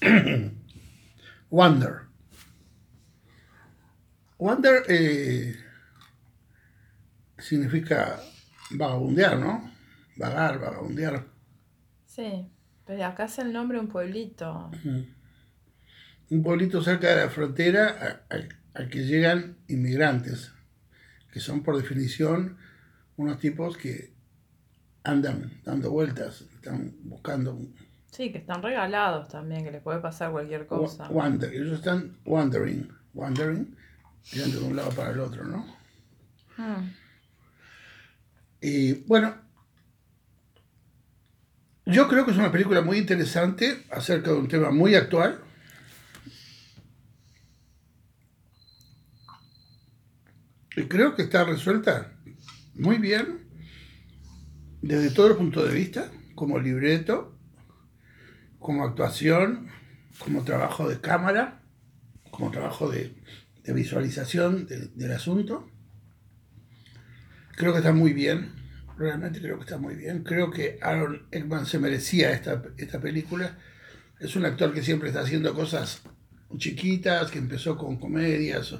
Wander. Wander eh, significa vagabundear, ¿no? Vagar, vagabundear. Sí, pero acá es el nombre de un pueblito. Un pueblito cerca de la frontera al que llegan inmigrantes, que son por definición unos tipos que andan dando vueltas, están buscando. Sí, que están regalados también, que les puede pasar cualquier cosa. Wander, ellos están wandering, wandering, yendo de un lado para el otro, ¿no? Hmm. Y bueno, yo creo que es una película muy interesante acerca de un tema muy actual. Y creo que está resuelta muy bien desde todos los puntos de vista, como libreto, como actuación, como trabajo de cámara, como trabajo de, visualización del asunto. Creo que está muy bien, realmente creo que está muy bien. Creo que Aaron Eckman se merecía esta, esta película. Es un actor que siempre está haciendo cosas chiquitas, que empezó con comedias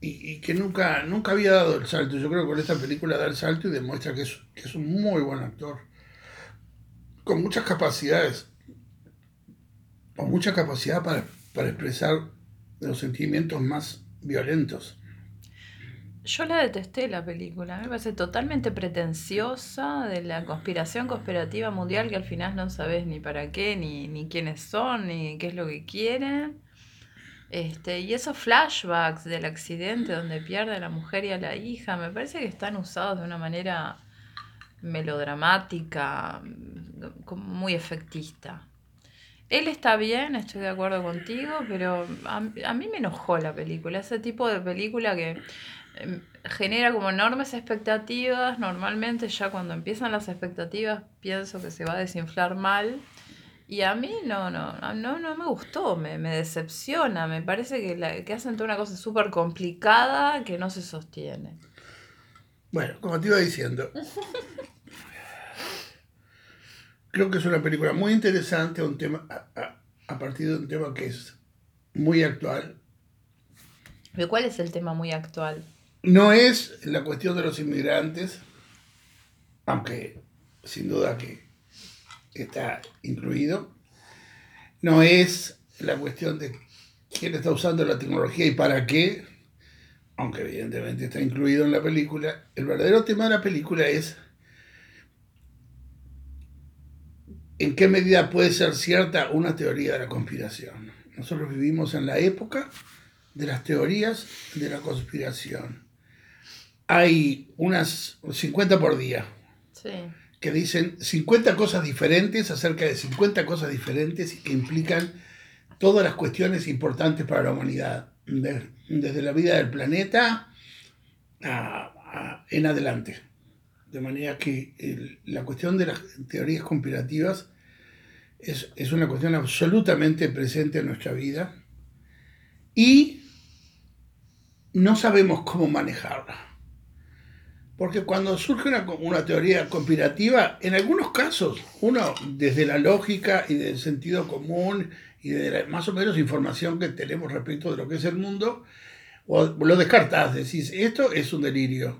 y, que nunca, nunca había dado el salto. Yo creo que con esta película da el salto y demuestra que es, que es un muy buen actor, con muchas capacidades, con mucha capacidad para, para expresar los sentimientos más violentos. Yo la detesté la película, me parece totalmente pretenciosa de la conspiración conspirativa mundial que al final no sabes ni para qué, ni, ni quiénes son, ni qué es lo que quieren. Este, y esos flashbacks del accidente donde pierde a la mujer y a la hija, me parece que están usados de una manera melodramática, muy efectista. Él está bien, estoy de acuerdo contigo, pero a, mí me enojó la película, ese tipo de película que em, genera como enormes expectativas, normalmente ya cuando empiezan las expectativas pienso que se va a desinflar mal. Y a mí no, no, no, no me gustó, me, decepciona, me parece que, la, que hacen toda una cosa súper complicada que no se sostiene. Bueno, como te iba diciendo, creo que es una película muy interesante, un tema, a, partir de un tema que es muy actual. ¿Pero cuál es el tema muy actual? No es la cuestión de los inmigrantes, aunque sin duda que está incluido. No es la cuestión de quién está usando la tecnología y para qué, aunque evidentemente está incluido en la película. El verdadero tema de la película es en qué medida puede ser cierta una teoría de la conspiración. Nosotros vivimos en la época de las teorías de la conspiración. Hay unas 50 por día. Sí que dicen 50 cosas diferentes acerca de 50 cosas diferentes que implican todas las cuestiones importantes para la humanidad, desde la vida del planeta en adelante. De manera que la cuestión de las teorías conspirativas es, es una cuestión absolutamente presente en nuestra vida y no sabemos cómo manejarla. Porque cuando surge una, teoría conspirativa, en algunos casos, uno desde la lógica y del sentido común y de la más o menos información que tenemos respecto de lo que es el mundo, lo descartás, decís, esto es un delirio.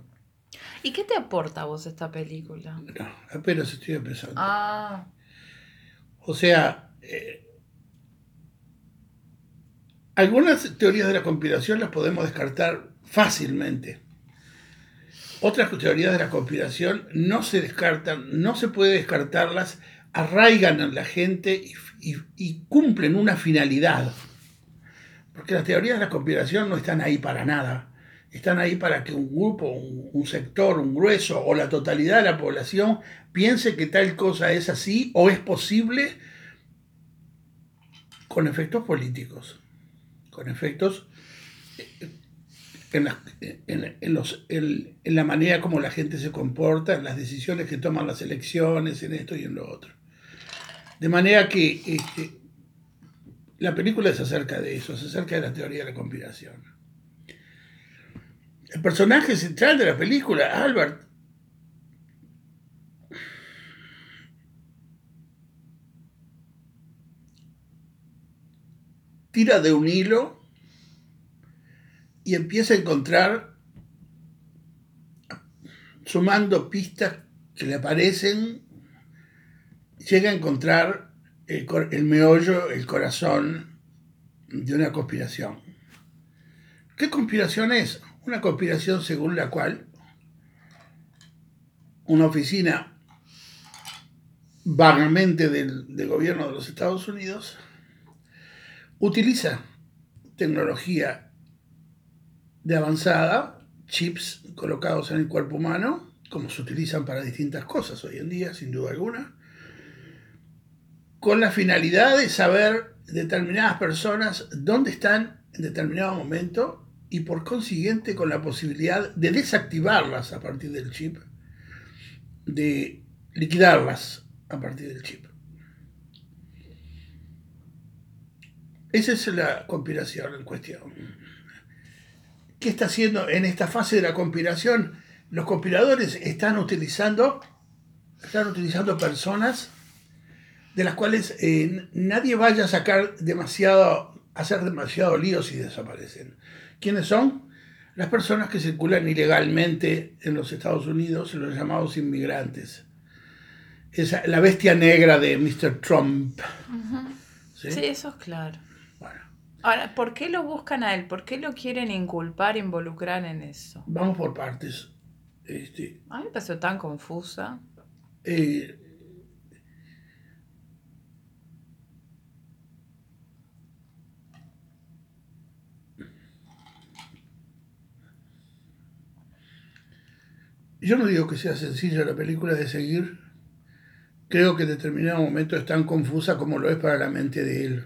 ¿Y qué te aporta a vos esta película? No, apenas estoy empezando. Ah. O sea, eh, algunas teorías de la conspiración las podemos descartar fácilmente. Otras teorías de la conspiración no se descartan, no se puede descartarlas, arraigan a la gente y, cumplen una finalidad. Porque las teorías de la conspiración no están ahí para nada. Están ahí para que un grupo, un, sector, un grueso o la totalidad de la población piense que tal cosa es así o es posible con efectos políticos, con efectos eh, en la, manera como la gente se comporta, en las decisiones que toman las elecciones, en esto y en lo otro. De manera que este, la película se acerca de eso, se acerca de la teoría de la conspiración. El personaje central de la película, Albert, tira de un hilo y empieza a encontrar, sumando pistas que le aparecen, llega a encontrar el, meollo, el corazón de una conspiración. ¿Qué conspiración es? Una conspiración según la cual una oficina vagamente del, gobierno de los Estados Unidos utiliza tecnología de avanzada, chips colocados en el cuerpo humano, como se utilizan para distintas cosas hoy en día, sin duda alguna, con la finalidad de saber determinadas personas dónde están en determinado momento y por consiguiente con la posibilidad de desactivarlas a partir del chip, de liquidarlas a partir del chip. Esa es la conspiración en cuestión. ¿Qué está haciendo en esta fase de la conspiración? Los conspiradores están utilizando, están utilizando personas de las cuales eh, nadie vaya a sacar demasiado, hacer demasiado líos y desaparecen. ¿Quiénes son? Las personas que circulan ilegalmente en los Estados Unidos, los llamados inmigrantes. Esa, la bestia negra de Mr. Trump. ¿Sí? eso es claro. Bueno. Ahora, ¿por qué lo buscan a él? ¿Por qué lo quieren inculpar, involucrar en eso? Vamos por partes. Este, a mí me pasó tan confusa. Eh, Yo no digo que sea sencilla la película de seguir. Creo que en determinado momento es tan confusa como lo es para la mente de él.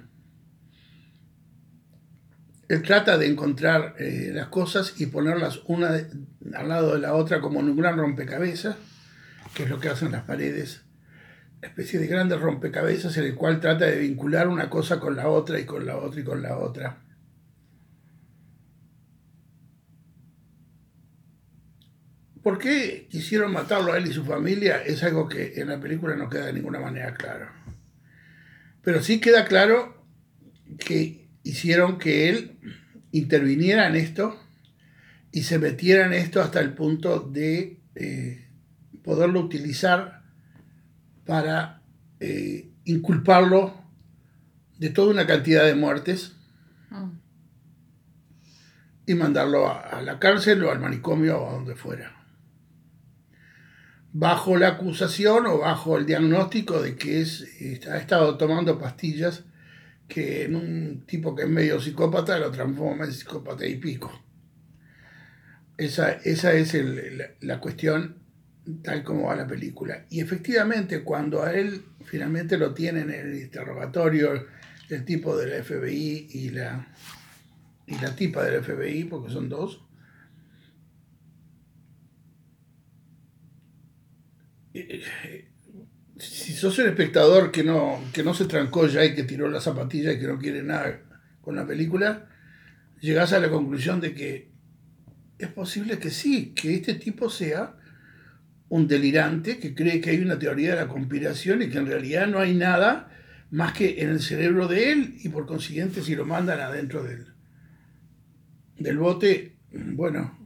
Él trata de encontrar eh, las cosas y ponerlas una al lado de la otra como en un gran rompecabezas, que es lo que hacen las paredes. Especie de grandes rompecabezas en el cual trata de vincular una cosa con la otra y con la otra y con la otra. ¿Por qué quisieron matarlo a él y su familia? Es algo que en la película no queda de ninguna manera claro. Pero sí queda claro que hicieron que él interviniera en esto y se metiera en esto hasta el punto de eh, poderlo utilizar para eh, inculparlo de toda una cantidad de muertes mm. y mandarlo a, a la cárcel o al manicomio o a donde fuera bajo la acusación o bajo el diagnóstico de que es, ha estado tomando pastillas que en un tipo que es medio psicópata lo transforma en psicópata y pico. Esa, esa es la cuestión tal como va la película. Y efectivamente cuando a él finalmente lo tienen en el interrogatorio, el tipo del FBI y la, y la tipa del FBI, porque son dos, si sos el espectador que no, que no se trancó ya y que tiró la zapatilla y que no quiere nada con la película, llegás a la conclusión de que es posible que sí, que este tipo sea un delirante que cree que hay una teoría de la conspiración y que en realidad no hay nada más que en el cerebro de él y por consiguiente si lo mandan adentro del, del bote, bueno,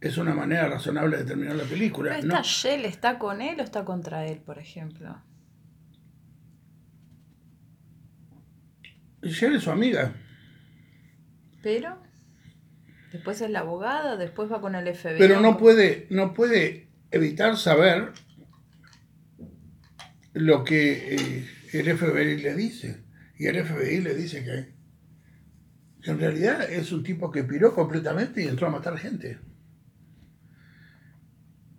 es una manera razonable de terminar la película. ¿Esta Shell está con él o está contra él, por ejemplo? Shell es su amiga. Pero después es la abogada, después va con el FBI. Pero no puede, no puede evitar saber lo que eh, el FBI le dice. Y el FBI le dice que, que en realidad es un tipo que piró completamente y entró a matar gente.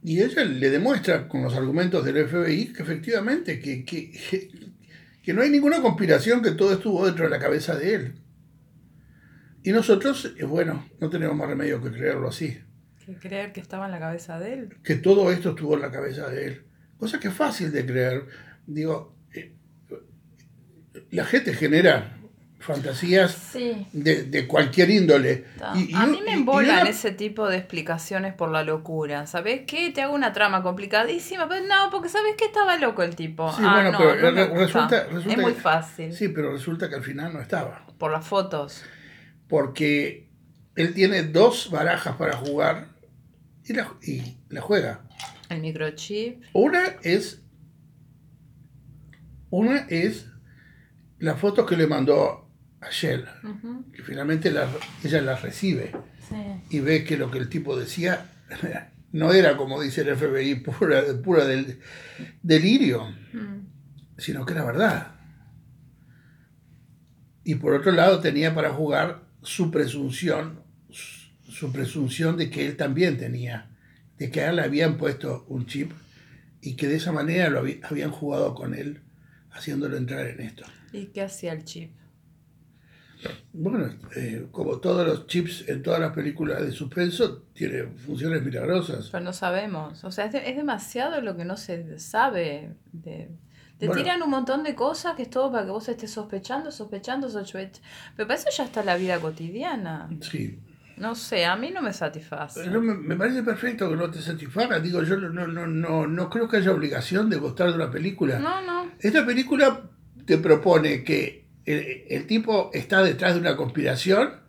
Y ella le demuestra con los argumentos del FBI que efectivamente que, que, no hay ninguna conspiración, que todo estuvo dentro de la cabeza de él. Y nosotros, eh, bueno, no tenemos más remedio que creerlo así. Que creer que estaba en la cabeza de él. Que todo esto estuvo en la cabeza de él. Cosa que es fácil de creer. Digo, eh, la gente genera fantasías Sí. de, de cualquier índole. Ta. Y- y a mí me y embolan ese tipo de explicaciones por la locura. ¿Sabes qué? Te hago una trama complicadísima, pero no, porque ¿sabes qué? Estaba loco el tipo. Sí, ah, bueno, no, pero no re- resulta- resulta es muy que- fácil. Sí, pero resulta que al final no estaba. Por las fotos. Porque él tiene dos barajas para jugar y la, y la juega. El microchip. Una es. Una es la foto que le mandó a Shell, Ujú, que finalmente la- ella las recibe Sí. y ve que lo que el tipo decía no era como dice el FBI, pura, pura del, delirio, Mm. sino que era verdad. Y por otro lado tenía para jugar su presunción, su presunción de que él también tenía, de que a él le habían puesto un chip y que de esa manera lo habí- habían jugado con él, haciéndolo entrar en esto. ¿Y qué hacía el chip? Bueno, eh, como todos los chips en todas las películas de suspenso, tiene funciones milagrosas. Pero no sabemos. O sea, es, de- es demasiado lo que no se sabe. De, te Bueno. tiran un montón de cosas que es todo para que vos estés sospechando, sospechando, sospechando. Pero para eso ya está la vida cotidiana. Sí. No sé, a mí no me satisface. Pero me, me parece perfecto que no te satisfaga. Digo, yo no, no, no, no creo que haya obligación de gustar de una película. No, no. Esta película te propone que el, el tipo está detrás de una conspiración,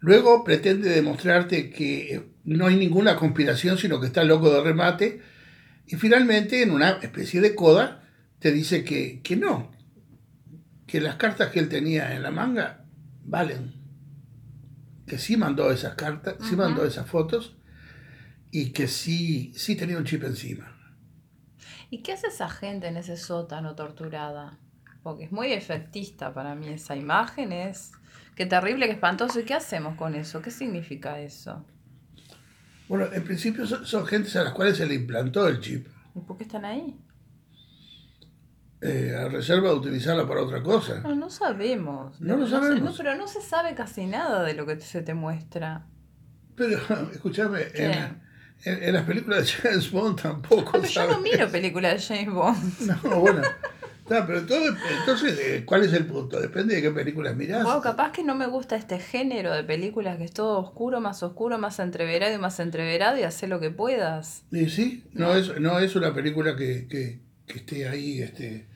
luego pretende demostrarte que no hay ninguna conspiración, sino que está loco de remate, y finalmente, en una especie de coda, te dice que, que no, que las cartas que él tenía en la manga valen, que sí mandó esas cartas, sí Ujú. mandó esas fotos, y que sí, sí tenía un chip encima. ¿Y qué hace esa gente en ese sótano torturada? Porque es muy efectista para mí esa imagen, es... Qué terrible, qué espantoso. ¿Y qué hacemos con eso? ¿Qué significa eso? Bueno, en principio son, son gentes a las cuales se le implantó el chip, ¿Y por qué están ahí? eh, a reserva de utilizarlo para otra cosa. No, no sabemos. No lo sabemos. no, pero no se sabe casi nada de lo que se te muestra. Pero, escúchame, en, en- en las películas de James Bond tampoco Ah, pero yo no miro películas de James Bond. No, bueno. Está, pero todo, entonces, eh, ¿cuál es el punto? Depende de qué películas mirás. Wow, capaz que no me gusta este género de películas que es todo oscuro, más oscuro, más entreverado y más entreverado y hace lo que puedas. Y sí, no es, no es una película que, que, que esté ahí este,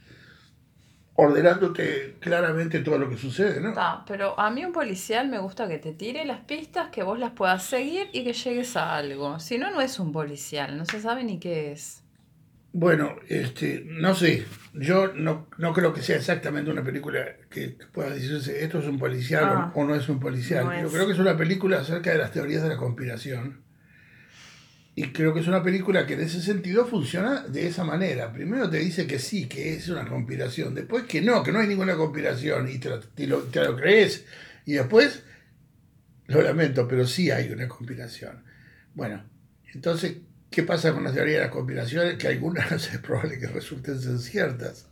ordenándote claramente todo lo que sucede, ¿no? Pero a mí un policial me gusta que te tire las pistas, que vos las puedas seguir y que llegues a algo. Si no, no es un policial, no se sabe ni qué es. Bueno, este, no sé, yo no, no creo que sea exactamente una película que, pueda decirse esto es un policial o- Ah, o, no es un policial. no Yo es. creo que es una película acerca de las teorías de la conspiración. Y creo que es una película que en ese sentido funciona de esa manera. Primero te dice que sí, que es una conspiración. Después que no, que no hay ninguna conspiración y te lo, te lo- te lo crees. Y después, lo lamento, pero sí hay una conspiración. Bueno, entonces, ¿qué pasa con las teorías de las conspiraciones? Que algunas es probable que resulten ser ciertas.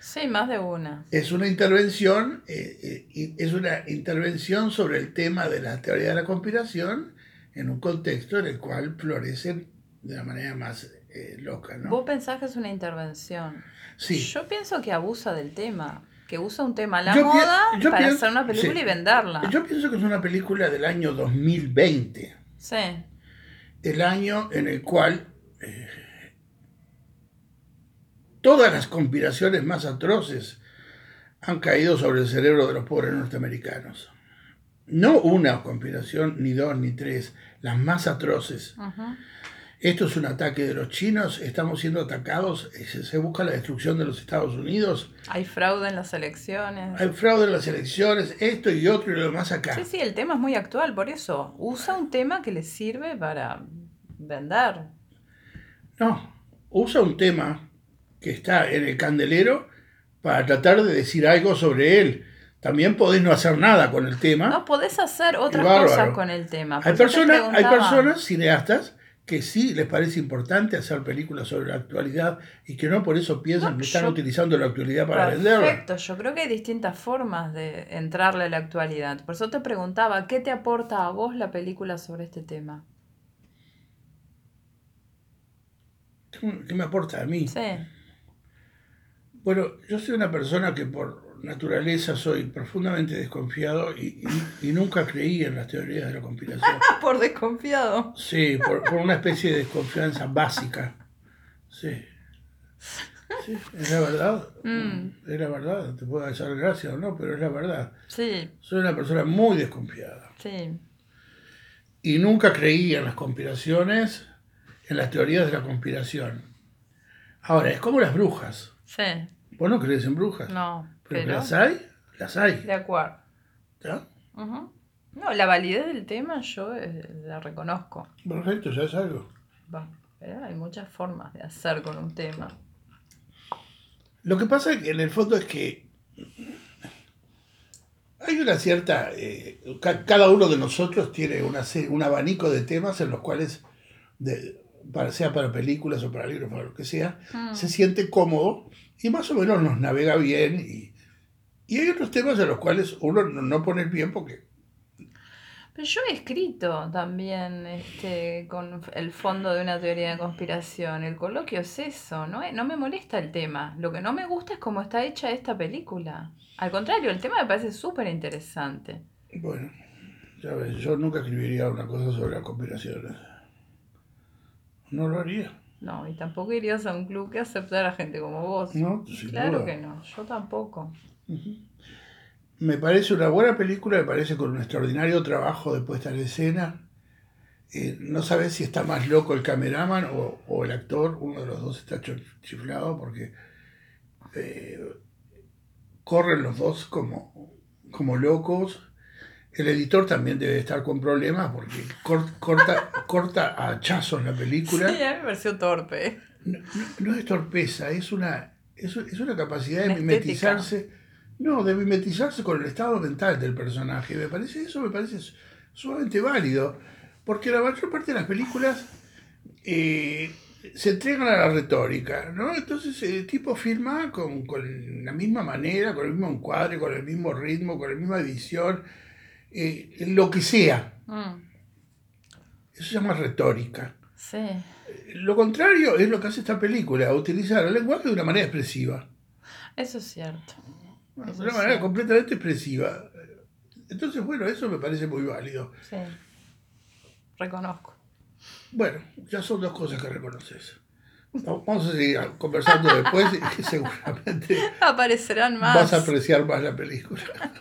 Sí, más de una. Es una intervención, eh, eh, es una intervención sobre el tema de la teoría de la conspiración en un contexto en el cual florecen de la manera más eh, loca, ¿no? Vos pensás que es una intervención. Sí. Yo pienso que abusa del tema, que usa un tema a la Yo moda para pienso- hacer una película sí. y venderla. Yo pienso que es una película del año 2020, Sí. El año en el cual eh, todas las conspiraciones más atroces han caído sobre el cerebro de los pobres norteamericanos. No una conspiración, ni dos, ni tres, las más atroces. Esto es un ataque de los chinos, estamos siendo atacados, eh, se, se busca la destrucción de los Estados Unidos, Hay fraude en las elecciones. hay fraude en las elecciones, esto y otro y lo demás acá. Sí, sí, el tema es muy actual, por eso. Usa un tema que le sirve para vender. No, usa un tema que está en el candelero para tratar de decir algo sobre él. También podés no hacer nada con el tema. No podés hacer otras cosas con el tema. hay, personas, hay personas, cineastas, que sí les parece importante hacer películas sobre la actualidad y que no por eso piensan No, que están yo- utilizando la actualidad para venderla. Perfecto, yo creo que hay distintas formas de entrarle a la actualidad. Por eso te preguntaba, ¿qué te aporta a vos la película sobre este tema? ¿Qué me aporta a mí? Sí, Bueno, yo soy una persona que por por naturaleza soy profundamente desconfiado y, y- y nunca creí en las teorías de la conspiración. Por desconfiado. Sí, por, por una especie de desconfianza básica. Sí. Sí, es la verdad. Mm. Es la verdad. Te puedo hacer gracia o no, pero es la verdad. Sí, Soy una persona muy desconfiada. sí. Y nunca creí en las conspiraciones, en las teorías de la conspiración. Ahora, es como las brujas. Sí. ¿Vos no crees en brujas? No, Pero, que pero. las hay, las hay. De acuerdo. ¿ya? No, la validez del tema yo eh, la reconozco. Perfecto, ya es algo. Va, pero hay muchas formas de hacer con un tema. Lo que pasa es que en el fondo es que hay una cierta... eh, ca- cada uno de nosotros tiene una, un abanico de temas en los cuales, de- para, sea para películas o para libros, para lo que sea, Mm. se siente cómodo y más o menos nos navega bien. Y, y hay otros temas en los cuales uno no, pone el bien porque... Pero yo he escrito también este, con el fondo de una teoría de conspiración. El coloquio es eso, ¿no? No me molesta el tema. Lo que no me gusta es cómo está hecha esta película. Al contrario, el tema me parece súper interesante. Bueno, ya ves, yo nunca escribiría una cosa sobre las conspiraciones. No lo haría. No, y tampoco irías a un club que aceptara gente como vos. No, claro duda. que no, yo tampoco. Me parece una buena película, me parece con un extraordinario trabajo de puesta en escena. Eh, no sabes si está más loco el cameraman o, o el actor, uno de los dos está ch- chiflado porque eh, corren los dos como, como locos. El editor también debe estar con problemas porque cor- corta, corta a hachazos la Sí, película. a mí me pareció torpe. No, no- no es torpeza, es una, es, es una capacidad de mimetizarse. No, de mimetizarse con el estado mental del personaje. Me parece, eso me parece su- sumamente válido. Porque la mayor parte de las películas eh, se entregan a la retórica, ¿no? Entonces el tipo filma con, con la misma manera, con el mismo encuadre, con el mismo ritmo, con la misma edición, eh, lo que sea. Mm, Eso se llama retórica. sí, Lo contrario es lo que hace esta película, utilizar el lenguaje de una manera expresiva. eso es cierto. De una manera completamente expresiva. Entonces, bueno, eso me parece muy válido. Sí, reconozco. Bueno, ya son dos cosas que reconoces. Vamos a seguir conversando después y seguramente Aparecerán más. vas a apreciar más la película.